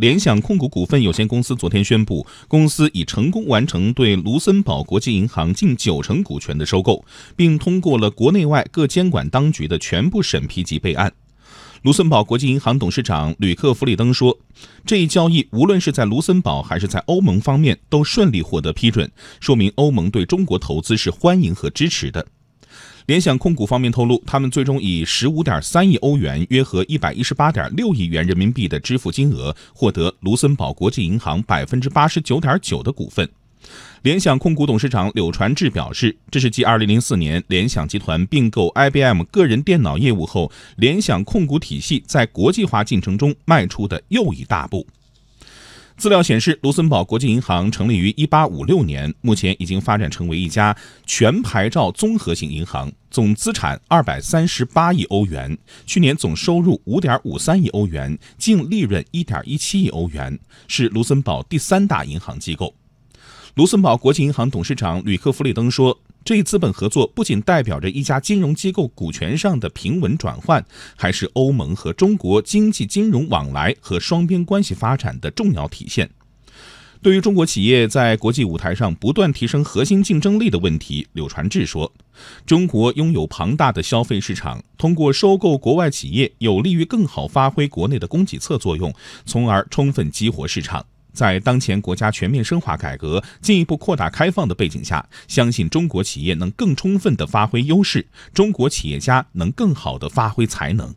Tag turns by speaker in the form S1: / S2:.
S1: 联想控股股份有限公司昨天宣布，公司已成功完成对卢森堡国际银行近九成股权的收购，并通过了国内外各监管当局的全部审批及备案。卢森堡国际银行董事长吕克弗里登说：“这一交易无论是在卢森堡还是在欧盟方面都顺利获得批准，说明欧盟对中国投资是欢迎和支持的。”联想控股方面透露，他们最终以十五点三亿欧元，约合一百一十八点六亿元人民币的支付金额，获得卢森堡国际银行百分之八十九点九的股份。联想控股董事长柳传志表示，这是继二零零四年联想集团并购 IBM 个人电脑业务后，联想控股体系在国际化进程中迈出的又一大步。资料显示，卢森堡国际银行成立于1856年，目前已经发展成为一家全牌照综合性银行，总资产238亿欧元，去年总收入5.53亿欧元，净利润1.17亿欧元，是卢森堡第三大银行机构。卢森堡国际银行董事长吕克弗里登说。这一资本合作不仅代表着一家金融机构股权上的平稳转换，还是欧盟和中国经济金融往来和双边关系发展的重要体现。对于中国企业在国际舞台上不断提升核心竞争力的问题，柳传志说：“中国拥有庞大的消费市场，通过收购国外企业，有利于更好发挥国内的供给侧作用，从而充分激活市场。”在当前国家全面深化改革、进一步扩大开放的背景下，相信中国企业能更充分的发挥优势，中国企业家能更好的发挥才能。